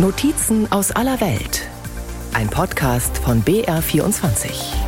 Notizen aus aller Welt. Ein Podcast von BR24.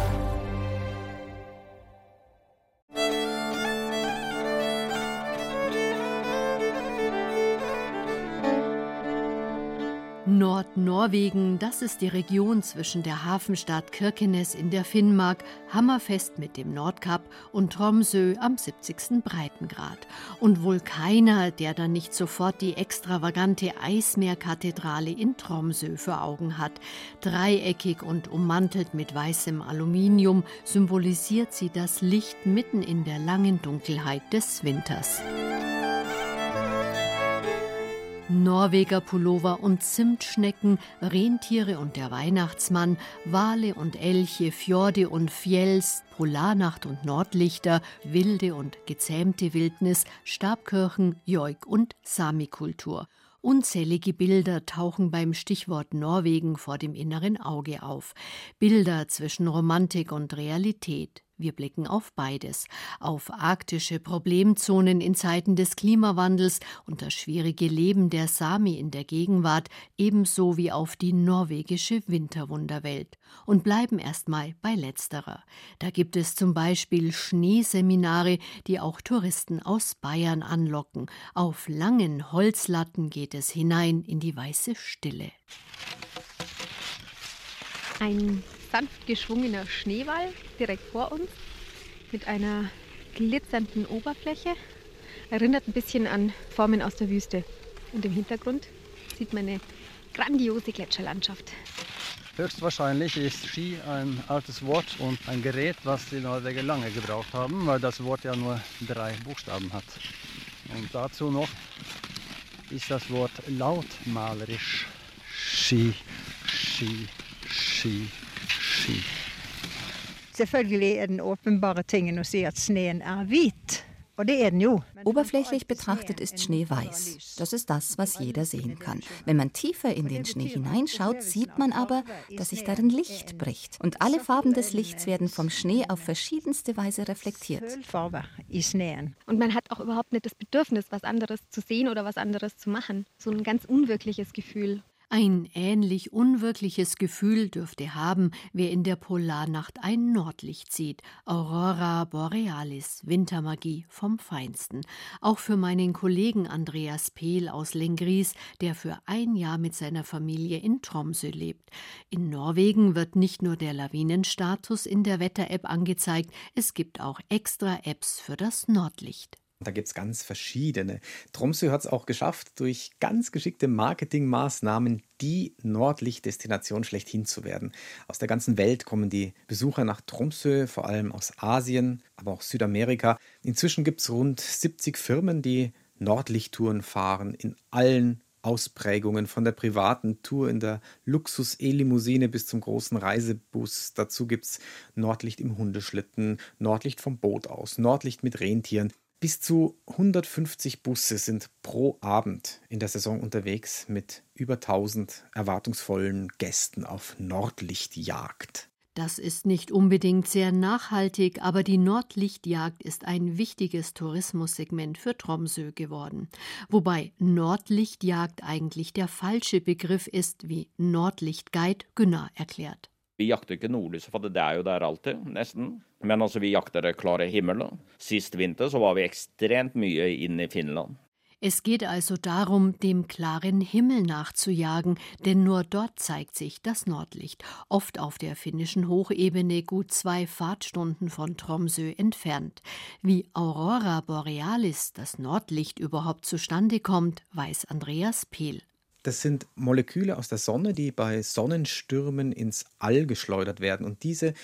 Nordnorwegen, das ist die Region zwischen der Hafenstadt Kirkenes in der Finnmark, Hammerfest mit dem Nordkap und Tromsø am 70. Breitengrad. Und wohl keiner, der dann nicht sofort die extravagante Eismeerkathedrale in Tromsø vor Augen hat. Dreieckig und ummantelt mit weißem Aluminium symbolisiert sie das Licht mitten in der langen Dunkelheit des Winters. Norweger Pullover und Zimtschnecken, Rentiere und der Weihnachtsmann, Wale und Elche, Fjorde und Fjells, Polarnacht und Nordlichter, wilde und gezähmte Wildnis, Stabkirchen, Joik und Samikultur. Unzählige Bilder tauchen beim Stichwort Norwegen vor dem inneren Auge auf. Bilder zwischen Romantik und Realität, wir blicken auf beides, auf arktische Problemzonen in Zeiten des Klimawandels und das schwierige Leben der Sami in der Gegenwart, ebenso wie auf die norwegische Winterwunderwelt und bleiben erstmal bei letzterer. Da gibt es zum Beispiel Schneeseminare, die auch Touristen aus Bayern anlocken. Auf langen Holzlatten geht es hinein in die weiße Stille. Ein sanft geschwungener Schneewall direkt vor uns mit einer glitzernden Oberfläche. Erinnert ein bisschen an Formen aus der Wüste. Und im Hintergrund sieht man eine grandiose Gletscherlandschaft. Höchstwahrscheinlich ist Ski ein altes Wort und ein Gerät, was die Norweger lange gebraucht haben, weil das Wort ja nur drei Buchstaben hat. Und dazu noch ist das Wort lautmalerisch. Ski, Ski, Ski, ski. Selvfølgelig er den åpenbare tingen å si at sneen er hvit. Er. Oberflächlich betrachtet ist Schnee weiß. Das ist das, was jeder sehen kann. Wenn man tiefer in den Schnee hineinschaut, sieht man aber, dass sich darin Licht bricht. Und alle Farben des Lichts werden vom Schnee auf verschiedenste Weise reflektiert. Und man hat auch überhaupt nicht das Bedürfnis, was anderes zu sehen oder was anderes zu machen. So ein ganz unwirkliches Gefühl. Ein ähnlich unwirkliches Gefühl dürfte haben, wer in der Polarnacht ein Nordlicht sieht. Aurora Borealis, Wintermagie vom Feinsten. Auch für meinen Kollegen Andreas Pehl aus Lengries, der für ein Jahr mit seiner Familie in Tromsø lebt. In Norwegen wird nicht nur der Lawinenstatus in der Wetter-App angezeigt, es gibt auch extra Apps für das Nordlicht. Da gibt es ganz verschiedene. Tromsø hat es auch geschafft, durch ganz geschickte Marketingmaßnahmen die Nordlichtdestination schlechthin zu werden. Aus der ganzen Welt kommen die Besucher nach Tromsø, vor allem aus Asien, aber auch Südamerika. Inzwischen gibt es rund 70 Firmen, die Nordlichttouren fahren in allen Ausprägungen von der privaten Tour in der Luxus-E-Limousine bis zum großen Reisebus. Dazu gibt es Nordlicht im Hundeschlitten, Nordlicht vom Boot aus, Nordlicht mit Rentieren. Bis zu 150 Busse sind pro Abend in der Saison unterwegs mit über 1000 erwartungsvollen Gästen auf Nordlichtjagd. Das ist nicht unbedingt sehr nachhaltig, aber die Nordlichtjagd ist ein wichtiges Tourismussegment für Tromsø geworden. Wobei Nordlichtjagd eigentlich der falsche Begriff ist, wie Nordlichtguide Günnar erklärt. Vi jakter ikke nordlyset, for det er jo der alltid, nesten. Men altså, vi jakter det klare himmelen. Sist vinter så var vi ekstremt mye inn i Finland. Es geht also darum, dem klaren Himmel nachzujagen, denn nur dort zeigt sich das Nordlicht, oft auf der finnischen Hochebene gut zwei Fahrtstunden von Tromsø entfernt. Wie Aurora Borealis, das Nordlicht, überhaupt zustande kommt, weiß Andreas Pehl. Das sind Moleküle aus der Sonne, die bei Sonnenstürmen ins All geschleudert werden. Und diese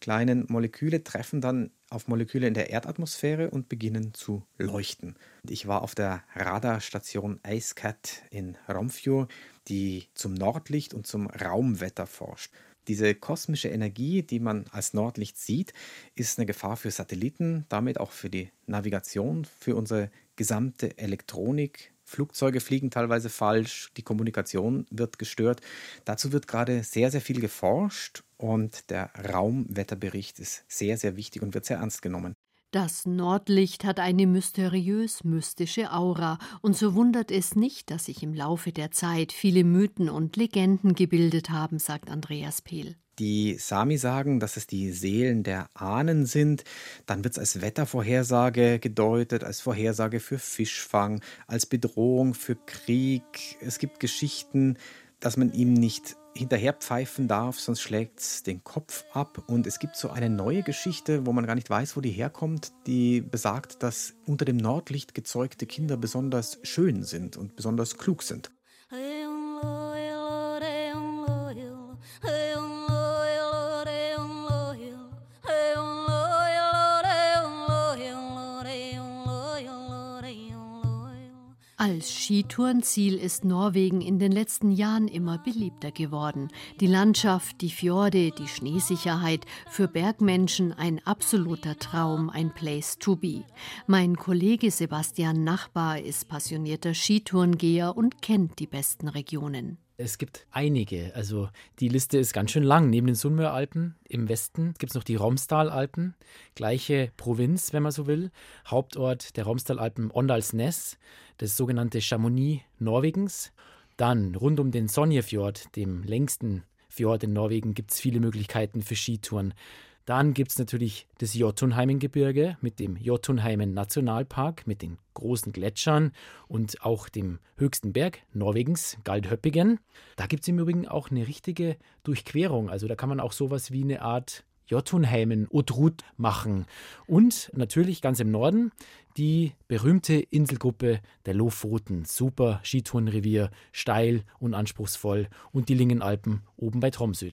kleinen Moleküle treffen dann auf Moleküle in der Erdatmosphäre und beginnen zu leuchten. Ich war auf der Radarstation IceCat in Romfjord, die zum Nordlicht und zum Raumwetter forscht. Diese kosmische Energie, die man als Nordlicht sieht, ist eine Gefahr für Satelliten, damit auch für die Navigation, für unsere gesamte Elektronik, Flugzeuge fliegen teilweise falsch, die Kommunikation wird gestört. Dazu wird gerade sehr, sehr viel geforscht und der Raumwetterbericht ist sehr, sehr wichtig und wird sehr ernst genommen. Das Nordlicht hat eine mysteriös-mystische Aura, und so wundert es nicht, dass sich im Laufe der Zeit viele Mythen und Legenden gebildet haben, sagt Andreas Pehl. Die Sami sagen, dass es die Seelen der Ahnen sind. Dann wird es als Wettervorhersage gedeutet, als Vorhersage für Fischfang, als Bedrohung für Krieg. Es gibt Geschichten, dass man ihm nicht hinterherpfeifen darf, sonst schlägt es den Kopf ab. Und es gibt so eine neue Geschichte, wo man gar nicht weiß, wo die herkommt, die besagt, dass unter dem Nordlicht gezeugte Kinder besonders schön sind und besonders klug sind. Skitourenziel ist Norwegen in den letzten Jahren immer beliebter geworden. Die Landschaft, die Fjorde, die Schneesicherheit, für Bergmenschen ein absoluter Traum, ein Place to be. Mein Kollege Sebastian Nachbar ist passionierter Skitourengeher und kennt die besten Regionen. Es gibt einige. Also die Liste ist ganz schön lang. Neben den Sunnmöralpen im Westen gibt es noch die Romsdalalpen. Gleiche Provinz, wenn man so will. Hauptort der Romsdalalpen Ondalsnes, das sogenannte Chamonix Norwegens. Dann rund um den Sonjefjord, dem längsten Fjord in Norwegen, gibt es viele Möglichkeiten für Skitouren. Dann gibt es natürlich das Jotunheimengebirge mit dem Jotunheimen Nationalpark, mit den großen Gletschern und auch dem höchsten Berg Norwegens, Galdhöppigen. Da gibt es im Übrigen auch eine richtige Durchquerung. Also da kann man auch sowas wie eine Art Jotunheimen Odrut machen. Und natürlich ganz im Norden die berühmte Inselgruppe der Lofoten. Super Skitourenrevier, steil und anspruchsvoll. Und die Lingenalpen oben bei Tromsø.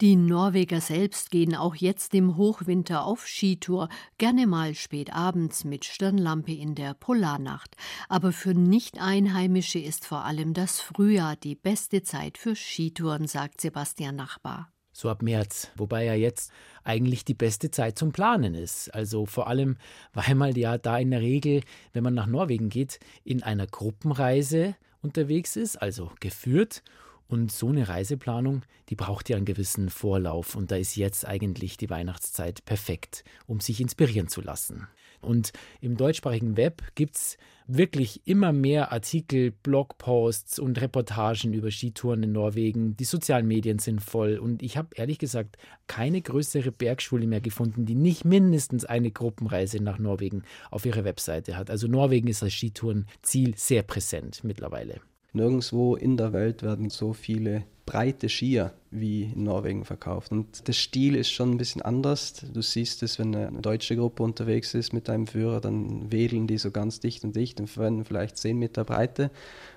Die Norweger selbst gehen auch jetzt im Hochwinter auf Skitour, gerne mal spät abends mit Stirnlampe in der Polarnacht. Aber für Nicht-Einheimische ist vor allem das Frühjahr die beste Zeit für Skitouren, sagt Sebastian Nachbar so ab März, wobei ja jetzt eigentlich die beste Zeit zum Planen ist. Also vor allem, weil man ja da in der Regel, wenn man nach Norwegen geht, in einer Gruppenreise unterwegs ist, also geführt und so eine Reiseplanung, die braucht ja einen gewissen Vorlauf. Und da ist jetzt eigentlich die Weihnachtszeit perfekt, um sich inspirieren zu lassen. Und im deutschsprachigen Web gibt es wirklich immer mehr Artikel, Blogposts und Reportagen über Skitouren in Norwegen. Die sozialen Medien sind voll. Und ich habe ehrlich gesagt keine größere Bergschule mehr gefunden, die nicht mindestens eine Gruppenreise nach Norwegen auf ihrer Webseite hat. Also Norwegen ist als Skitourenziel sehr präsent mittlerweile. Nirgendwo in der Welt werden so viele breite Skier wie in Norwegen verkauft. Und der Stil ist schon ein bisschen anders. Du siehst es, wenn eine deutsche Gruppe unterwegs ist mit einem Führer, dann wedeln die so ganz dicht und dicht und verwenden vielleicht 10 Meter Breite.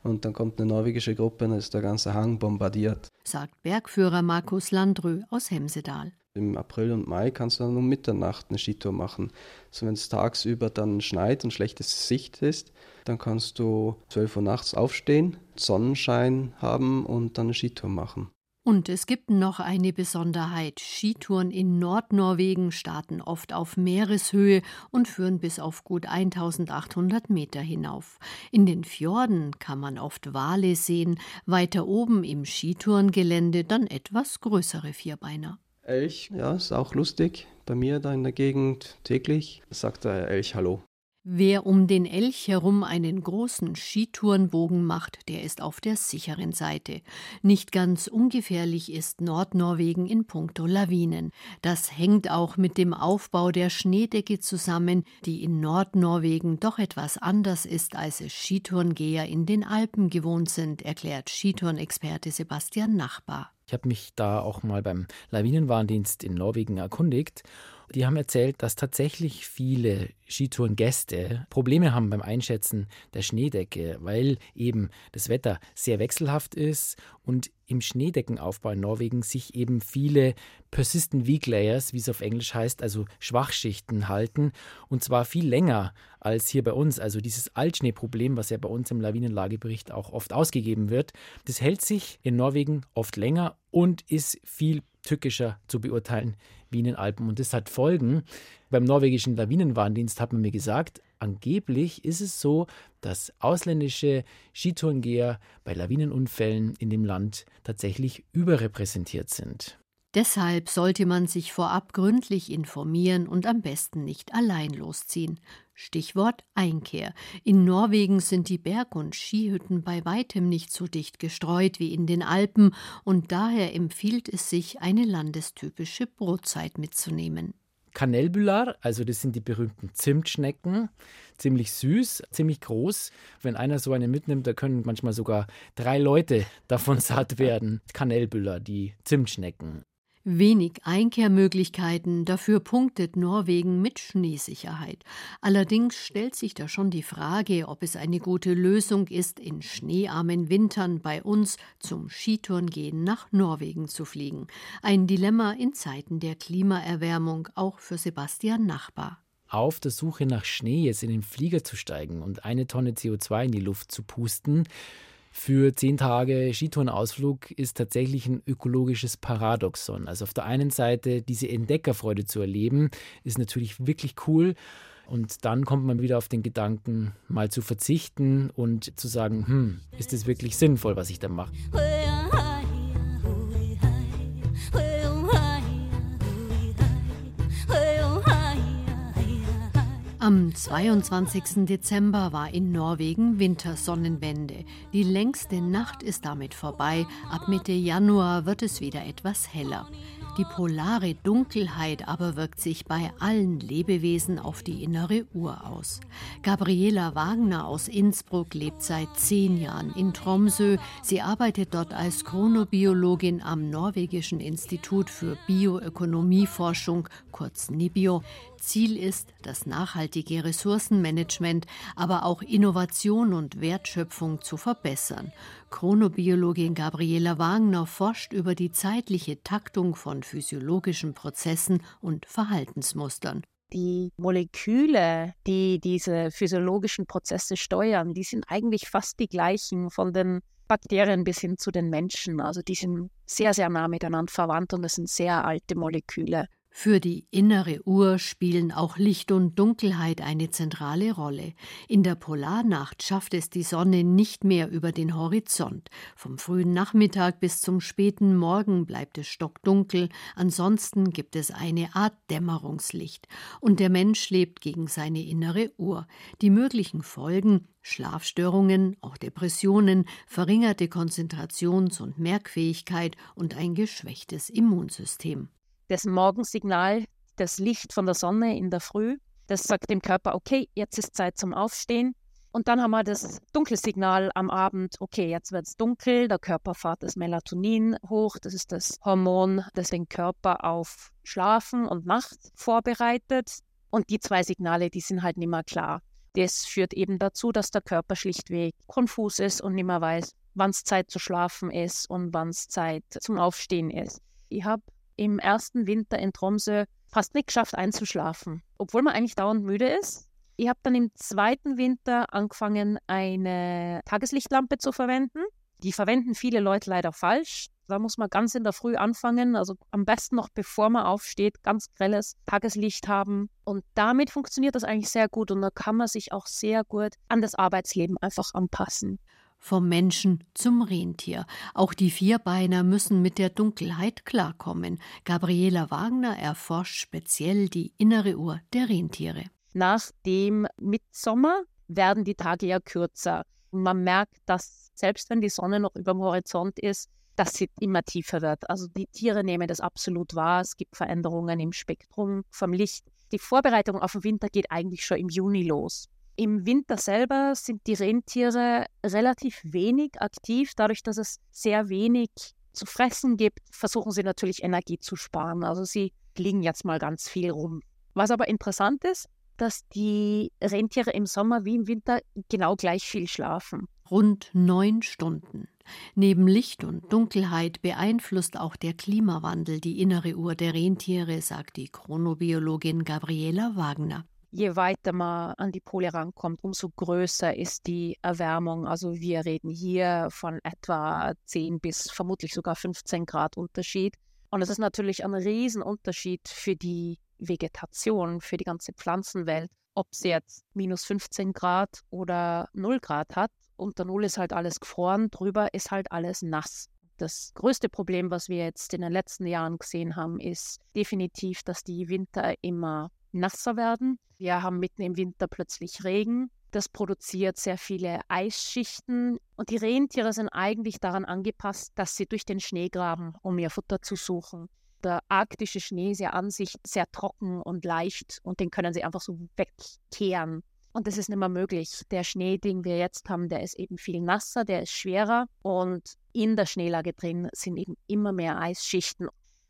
Und dann kommt eine norwegische Gruppe und dann ist der ganze Hang bombardiert. Sagt Bergführer Markus Landrö aus Hemsedal. Im April und Mai kannst du dann um Mitternacht eine Skitour machen. Also wenn es tagsüber dann schneit und schlechte Sicht ist, dann kannst du 12 Uhr nachts aufstehen, Sonnenschein haben und dann eine Skitour machen. Und es gibt noch eine Besonderheit. Skitouren in Nordnorwegen starten oft auf Meereshöhe und führen bis auf gut 1800 Meter hinauf. In den Fjorden kann man oft Wale sehen, weiter oben im Skitourengelände dann etwas größere Vierbeiner. Elch, ja, ist auch lustig. Bei mir da in der Gegend täglich sagt der Elch Hallo. Wer um den Elch herum einen großen Skitourenbogen macht, der ist auf der sicheren Seite. Nicht ganz ungefährlich ist Nordnorwegen in puncto Lawinen. Das hängt auch mit dem Aufbau der Schneedecke zusammen, die in Nordnorwegen doch etwas anders ist, als es Skitourengeher in den Alpen gewohnt sind, erklärt Skitourenexperte Sebastian Nachbar. Ich habe mich da auch mal beim Lawinenwarndienst in Norwegen erkundigt die haben erzählt, dass tatsächlich viele Skitourengäste Probleme haben beim Einschätzen der Schneedecke, weil eben das Wetter sehr wechselhaft ist und im Schneedeckenaufbau in Norwegen sich eben viele Persistent Weak Layers, wie es auf Englisch heißt, also Schwachschichten halten und zwar viel länger als hier bei uns. Also dieses Altschneeproblem, was ja bei uns im Lawinenlagebericht auch oft ausgegeben wird, das hält sich in Norwegen oft länger und ist viel tückischer zu beurteilen wie in den Alpen. Und das hat Folgen. Beim norwegischen Lawinenwarndienst hat man mir gesagt, angeblich ist es so, dass ausländische Skitourengeher bei Lawinenunfällen in dem Land tatsächlich überrepräsentiert sind. Deshalb sollte man sich vorab gründlich informieren und am besten nicht allein losziehen. Stichwort Einkehr. In Norwegen sind die Berg- und Skihütten bei weitem nicht so dicht gestreut wie in den Alpen und daher empfiehlt es sich, eine landestypische Brotzeit mitzunehmen. Kanelbülar, also das sind die berühmten Zimtschnecken, ziemlich süß, ziemlich groß. Wenn einer so eine mitnimmt, da können manchmal sogar drei Leute davon satt werden. Kanelbüller, die Zimtschnecken. Wenig Einkehrmöglichkeiten, dafür punktet Norwegen mit Schneesicherheit. Allerdings stellt sich da schon die Frage, ob es eine gute Lösung ist, in schneearmen Wintern bei uns zum Skitourengehen nach Norwegen zu fliegen. Ein Dilemma in Zeiten der Klimaerwärmung, auch für Sebastian Nachbar auf der Suche nach Schnee jetzt in den Flieger zu steigen und eine Tonne CO2 in die Luft zu pusten, für zehn Tage Skitourenausflug ist tatsächlich ein ökologisches Paradoxon. Also auf der einen Seite diese Entdeckerfreude zu erleben, ist natürlich wirklich cool. Und dann kommt man wieder auf den Gedanken, mal zu verzichten und zu sagen, hm, ist es wirklich sinnvoll, was ich da mache? Am 22. Dezember war in Norwegen Wintersonnenwende. Die längste Nacht ist damit vorbei. Ab Mitte Januar wird es wieder etwas heller. Die polare Dunkelheit aber wirkt sich bei allen Lebewesen auf die innere Uhr aus. Gabriela Wagner aus Innsbruck lebt seit zehn Jahren in Tromsø. Sie arbeitet dort als Chronobiologin am Norwegischen Institut für Bioökonomieforschung, kurz NIBIO. Ziel ist das nachhaltige Ressourcenmanagement, aber auch Innovation und Wertschöpfung zu verbessern. Chronobiologin Gabriela Wagner forscht über die zeitliche Taktung von physiologischen Prozessen und Verhaltensmustern. Die Moleküle, die diese physiologischen Prozesse steuern, die sind eigentlich fast die gleichen von den Bakterien bis hin zu den Menschen. Also die sind sehr, sehr nah miteinander verwandt und es sind sehr alte Moleküle. Für die innere Uhr spielen auch Licht und Dunkelheit eine zentrale Rolle. In der Polarnacht schafft es die Sonne nicht mehr über den Horizont. Vom frühen Nachmittag bis zum späten Morgen bleibt es stockdunkel, ansonsten gibt es eine Art Dämmerungslicht. Und der Mensch lebt gegen seine innere Uhr. Die möglichen Folgen Schlafstörungen, auch Depressionen, verringerte Konzentrations- und Merkfähigkeit und ein geschwächtes Immunsystem das Morgensignal, das Licht von der Sonne in der Früh, das sagt dem Körper, okay, jetzt ist Zeit zum Aufstehen. Und dann haben wir das Dunkelsignal am Abend, okay, jetzt wird es dunkel, der Körper fährt das Melatonin hoch, das ist das Hormon, das den Körper auf Schlafen und Nacht vorbereitet. Und die zwei Signale, die sind halt nicht mehr klar. Das führt eben dazu, dass der Körper schlichtweg konfus ist und nicht mehr weiß, wann es Zeit zu schlafen ist und wann es Zeit zum Aufstehen ist. Ich habe im ersten Winter in Tromsø fast nicht geschafft einzuschlafen, obwohl man eigentlich dauernd müde ist. Ich habe dann im zweiten Winter angefangen, eine Tageslichtlampe zu verwenden. Die verwenden viele Leute leider falsch. Da muss man ganz in der Früh anfangen, also am besten noch bevor man aufsteht, ganz grelles Tageslicht haben. Und damit funktioniert das eigentlich sehr gut und da kann man sich auch sehr gut an das Arbeitsleben einfach anpassen vom Menschen zum Rentier. Auch die Vierbeiner müssen mit der Dunkelheit klarkommen. Gabriela Wagner erforscht speziell die innere Uhr der Rentiere. Nach dem Mitsommer werden die Tage ja kürzer. Man merkt, dass selbst wenn die Sonne noch über dem Horizont ist, dass sie immer tiefer wird. Also die Tiere nehmen das absolut wahr. Es gibt Veränderungen im Spektrum vom Licht. Die Vorbereitung auf den Winter geht eigentlich schon im Juni los. Im Winter selber sind die Rentiere relativ wenig aktiv. Dadurch, dass es sehr wenig zu fressen gibt, versuchen sie natürlich Energie zu sparen. Also sie liegen jetzt mal ganz viel rum. Was aber interessant ist, dass die Rentiere im Sommer wie im Winter genau gleich viel schlafen. Rund neun Stunden. Neben Licht und Dunkelheit beeinflusst auch der Klimawandel die innere Uhr der Rentiere, sagt die Chronobiologin Gabriela Wagner je weiter man an die Pole rankommt, umso größer ist die Erwärmung. Also wir reden hier von etwa 10 bis vermutlich sogar 15 Grad Unterschied. Und es ist natürlich ein Riesenunterschied für die Vegetation, für die ganze Pflanzenwelt, ob sie jetzt minus 15 Grad oder 0 Grad hat. Unter Null ist halt alles gefroren, drüber ist halt alles nass. Das größte Problem, was wir jetzt in den letzten Jahren gesehen haben, ist definitiv, dass die Winter immer nasser werden. Wir haben mitten im Winter plötzlich Regen. Das produziert sehr viele Eisschichten und die Rentiere sind eigentlich daran angepasst, dass sie durch den Schnee graben, um ihr Futter zu suchen. Der arktische Schnee ist ja an sich sehr trocken und leicht und den können sie einfach so wegkehren. Und das ist nicht mehr möglich. Der Schnee, den wir jetzt haben, der ist eben viel nasser, der ist schwerer und in der Schneelage drin sind eben immer mehr Eisschichten.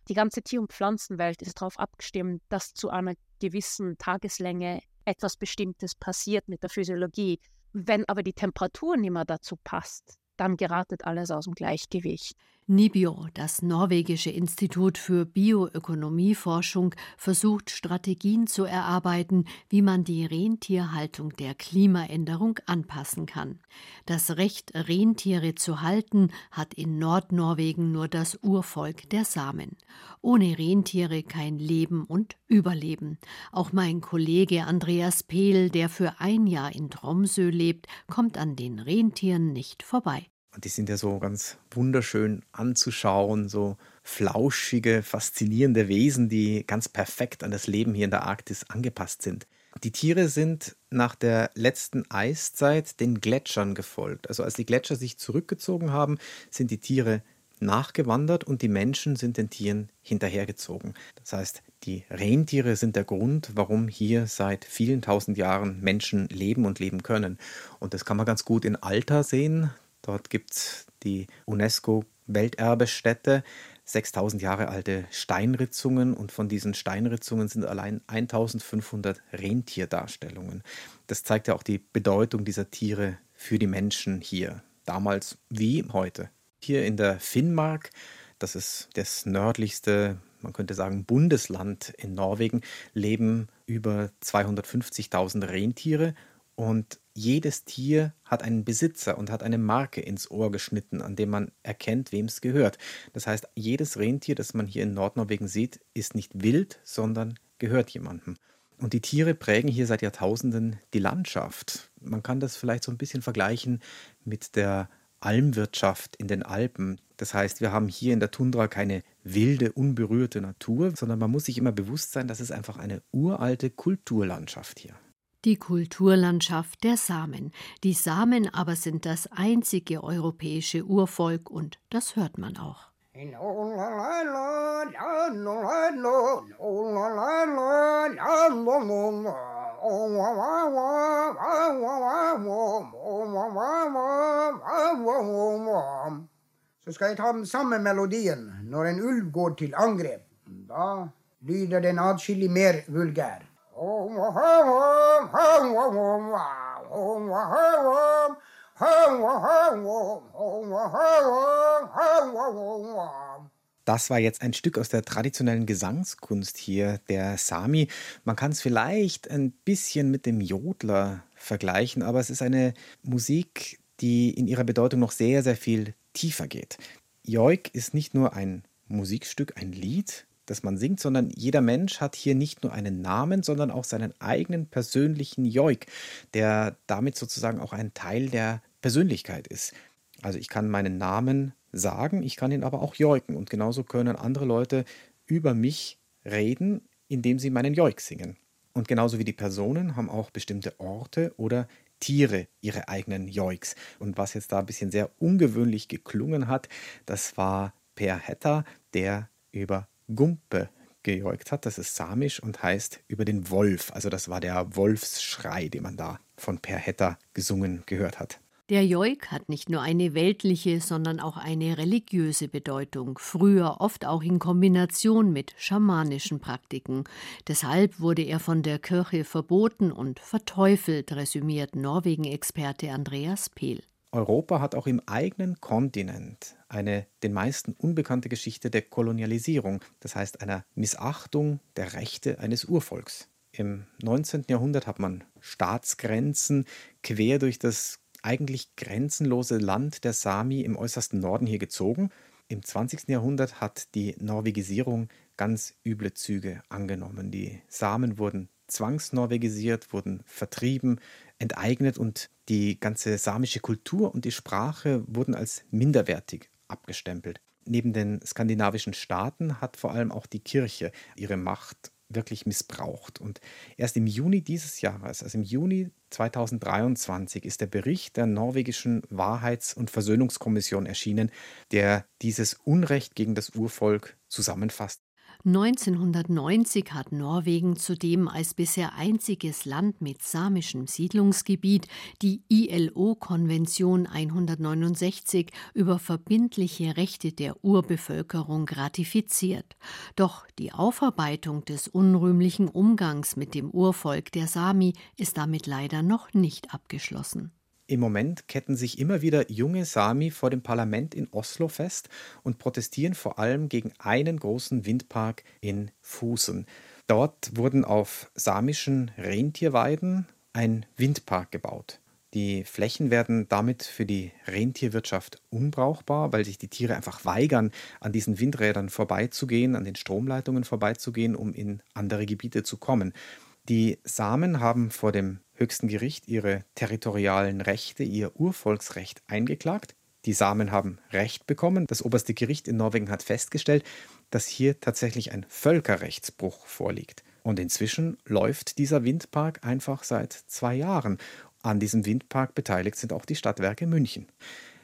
Die ganze Tier- und Pflanzenwelt ist darauf abgestimmt, dass zu einer gewissen Tageslänge etwas Bestimmtes passiert mit der Physiologie. Wenn aber die Temperatur nicht mehr dazu passt, dann geratet alles aus dem Gleichgewicht. Nibio, das norwegische Institut für Bioökonomieforschung, versucht Strategien zu erarbeiten, wie man die Rentierhaltung der Klimaänderung anpassen kann. Das Recht, Rentiere zu halten, hat in Nordnorwegen nur das Urvolk der Samen. Ohne Rentiere kein Leben und Überleben. Auch mein Kollege Andreas Pehl, der für ein Jahr in Tromsø lebt, kommt an den Rentieren nicht vorbei. Die sind ja so ganz wunderschön anzuschauen, so flauschige, faszinierende Wesen, die ganz perfekt an das Leben hier in der Arktis angepasst sind. Die Tiere sind nach der letzten Eiszeit den Gletschern gefolgt. Also als die Gletscher sich zurückgezogen haben, sind die Tiere nachgewandert und die Menschen sind den Tieren hinterhergezogen. Das heißt, die Rentiere sind der Grund, warum hier seit vielen tausend Jahren Menschen leben und leben können. Und das kann man ganz gut in Alter sehen. Dort gibt es die UNESCO-Welterbestätte, 6000 Jahre alte Steinritzungen und von diesen Steinritzungen sind allein 1500 Rentierdarstellungen. Das zeigt ja auch die Bedeutung dieser Tiere für die Menschen hier, damals wie heute. Hier in der Finnmark, das ist das nördlichste, man könnte sagen, Bundesland in Norwegen, leben über 250.000 Rentiere und jedes Tier hat einen Besitzer und hat eine Marke ins Ohr geschnitten, an dem man erkennt, wem es gehört. Das heißt, jedes Rentier, das man hier in Nordnorwegen sieht, ist nicht wild, sondern gehört jemandem. Und die Tiere prägen hier seit Jahrtausenden die Landschaft. Man kann das vielleicht so ein bisschen vergleichen mit der Almwirtschaft in den Alpen. Das heißt, wir haben hier in der Tundra keine wilde, unberührte Natur, sondern man muss sich immer bewusst sein, das ist einfach eine uralte Kulturlandschaft hier die Kulturlandschaft der Samen. Die Samen aber sind das einzige europäische Urvolk und das hört man auch. Så skal jeg ta den samme melodien når en ulv går til angrep. Da lyder den atskillig mer vulgær. Das war jetzt ein Stück aus der traditionellen Gesangskunst hier, der Sami. Man kann es vielleicht ein bisschen mit dem Jodler vergleichen, aber es ist eine Musik, die in ihrer Bedeutung noch sehr, sehr viel tiefer geht. Joik ist nicht nur ein Musikstück, ein Lied, das man singt, sondern jeder Mensch hat hier nicht nur einen Namen, sondern auch seinen eigenen persönlichen Joik, der damit sozusagen auch ein Teil der Persönlichkeit ist. Also ich kann meinen Namen sagen, ich kann ihn aber auch joiken und genauso können andere Leute über mich reden, indem sie meinen Joik singen. Und genauso wie die Personen haben auch bestimmte Orte oder Tiere ihre eigenen Joiks. Und was jetzt da ein bisschen sehr ungewöhnlich geklungen hat, das war Per Hetta, der über Gumpe gejoikt hat. Das ist samisch und heißt über den Wolf. Also das war der Wolfsschrei, den man da von Per Hetta gesungen gehört hat. Der Joik hat nicht nur eine weltliche, sondern auch eine religiöse Bedeutung, früher oft auch in Kombination mit schamanischen Praktiken. Deshalb wurde er von der Kirche verboten und verteufelt, resümiert Norwegen-Experte Andreas Pehl. Europa hat auch im eigenen Kontinent eine den meisten unbekannte Geschichte der Kolonialisierung, das heißt einer Missachtung der Rechte eines Urvolks. Im 19. Jahrhundert hat man Staatsgrenzen quer durch das eigentlich grenzenlose Land der Sami im äußersten Norden hier gezogen. Im 20. Jahrhundert hat die Norwegisierung ganz üble Züge angenommen. Die Samen wurden zwangsnorwegisiert, wurden vertrieben, enteignet und die ganze samische Kultur und die Sprache wurden als minderwertig abgestempelt. Neben den skandinavischen Staaten hat vor allem auch die Kirche ihre Macht wirklich missbraucht. Und erst im Juni dieses Jahres, also im Juni 2023, ist der Bericht der norwegischen Wahrheits- und Versöhnungskommission erschienen, der dieses Unrecht gegen das Urvolk zusammenfasst. 1990 hat Norwegen zudem als bisher einziges Land mit samischem Siedlungsgebiet die ILO-Konvention 169 über verbindliche Rechte der Urbevölkerung ratifiziert. Doch die Aufarbeitung des unrühmlichen Umgangs mit dem Urvolk der Sami ist damit leider noch nicht abgeschlossen. Im Moment ketten sich immer wieder junge Sami vor dem Parlament in Oslo fest und protestieren vor allem gegen einen großen Windpark in Fusen. Dort wurden auf samischen Rentierweiden ein Windpark gebaut. Die Flächen werden damit für die Rentierwirtschaft unbrauchbar, weil sich die Tiere einfach weigern, an diesen Windrädern vorbeizugehen, an den Stromleitungen vorbeizugehen, um in andere Gebiete zu kommen. Die Samen haben vor dem höchsten Gericht ihre territorialen Rechte, ihr Urvolksrecht eingeklagt. Die Samen haben Recht bekommen. Das oberste Gericht in Norwegen hat festgestellt, dass hier tatsächlich ein Völkerrechtsbruch vorliegt. Und inzwischen läuft dieser Windpark einfach seit zwei Jahren. An diesem Windpark beteiligt sind auch die Stadtwerke München.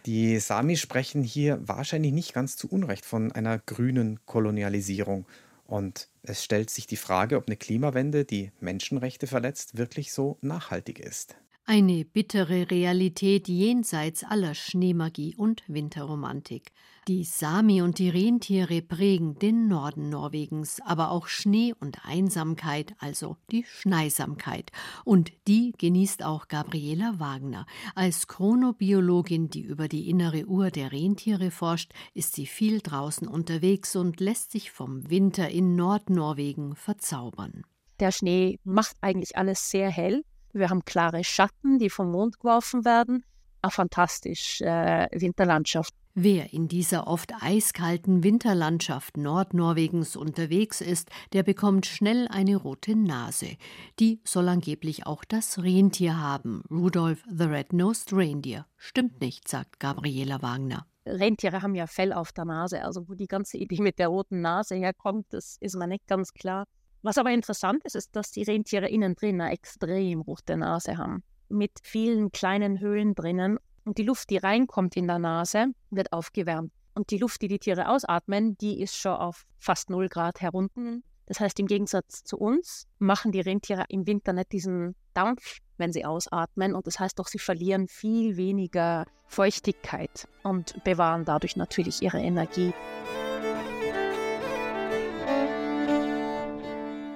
Die Sami sprechen hier wahrscheinlich nicht ganz zu Unrecht von einer grünen Kolonialisierung. Und es stellt sich die Frage, ob eine Klimawende, die Menschenrechte verletzt, wirklich so nachhaltig ist. Eine bittere Realität jenseits aller Schneemagie und Winterromantik. Die Sami und die Rentiere prägen den Norden Norwegens, aber auch Schnee und Einsamkeit, also die Schneisamkeit. Und die genießt auch Gabriela Wagner. Als Chronobiologin, die über die innere Uhr der Rentiere forscht, ist sie viel draußen unterwegs und lässt sich vom Winter in Nordnorwegen verzaubern. Der Schnee macht eigentlich alles sehr hell wir haben klare Schatten, die vom Mond geworfen werden. Eine fantastische äh, Winterlandschaft. Wer in dieser oft eiskalten Winterlandschaft Nordnorwegens unterwegs ist, der bekommt schnell eine rote Nase. Die soll angeblich auch das Rentier haben. Rudolph the Red-Nosed Reindeer. Stimmt nicht, sagt Gabriela Wagner. Rentiere haben ja Fell auf der Nase, also wo die ganze Idee mit der roten Nase herkommt, das ist mir nicht ganz klar. Was aber interessant ist, ist, dass die Rentiere innen drin eine extrem rote Nase haben. Mit vielen kleinen Höhlen drinnen. Und die Luft, die reinkommt in der Nase, wird aufgewärmt. Und die Luft, die die Tiere ausatmen, die ist schon auf fast 0 Grad herunten. Das heißt, im Gegensatz zu uns machen die Rentiere im Winter nicht diesen Dampf, wenn sie ausatmen. Und das heißt doch, sie verlieren viel weniger Feuchtigkeit und bewahren dadurch natürlich ihre Energie.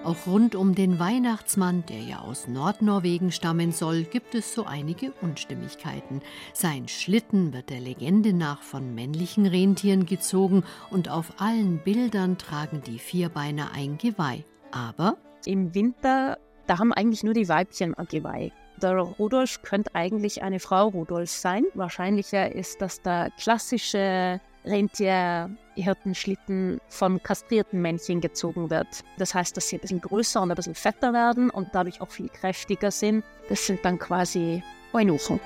Auch rund um den Weihnachtsmann, der ja aus Nordnorwegen stammen soll, gibt es so einige Unstimmigkeiten. Sein Schlitten wird der Legende nach von männlichen Rentieren gezogen und auf allen Bildern tragen die Vierbeiner ein Geweih. Aber im Winter, da haben eigentlich nur die Weibchen ein Geweih. Der Rudolf könnte eigentlich eine Frau Rudolf sein. Wahrscheinlicher ist, dass der klassische Rentierhirtenschlitten von kastrierten Männchen gezogen wird. Das heißt, dass sie ein bisschen größer und ein bisschen fetter werden und dadurch auch viel kräftiger sind. Das sind dann quasi Eunuchen.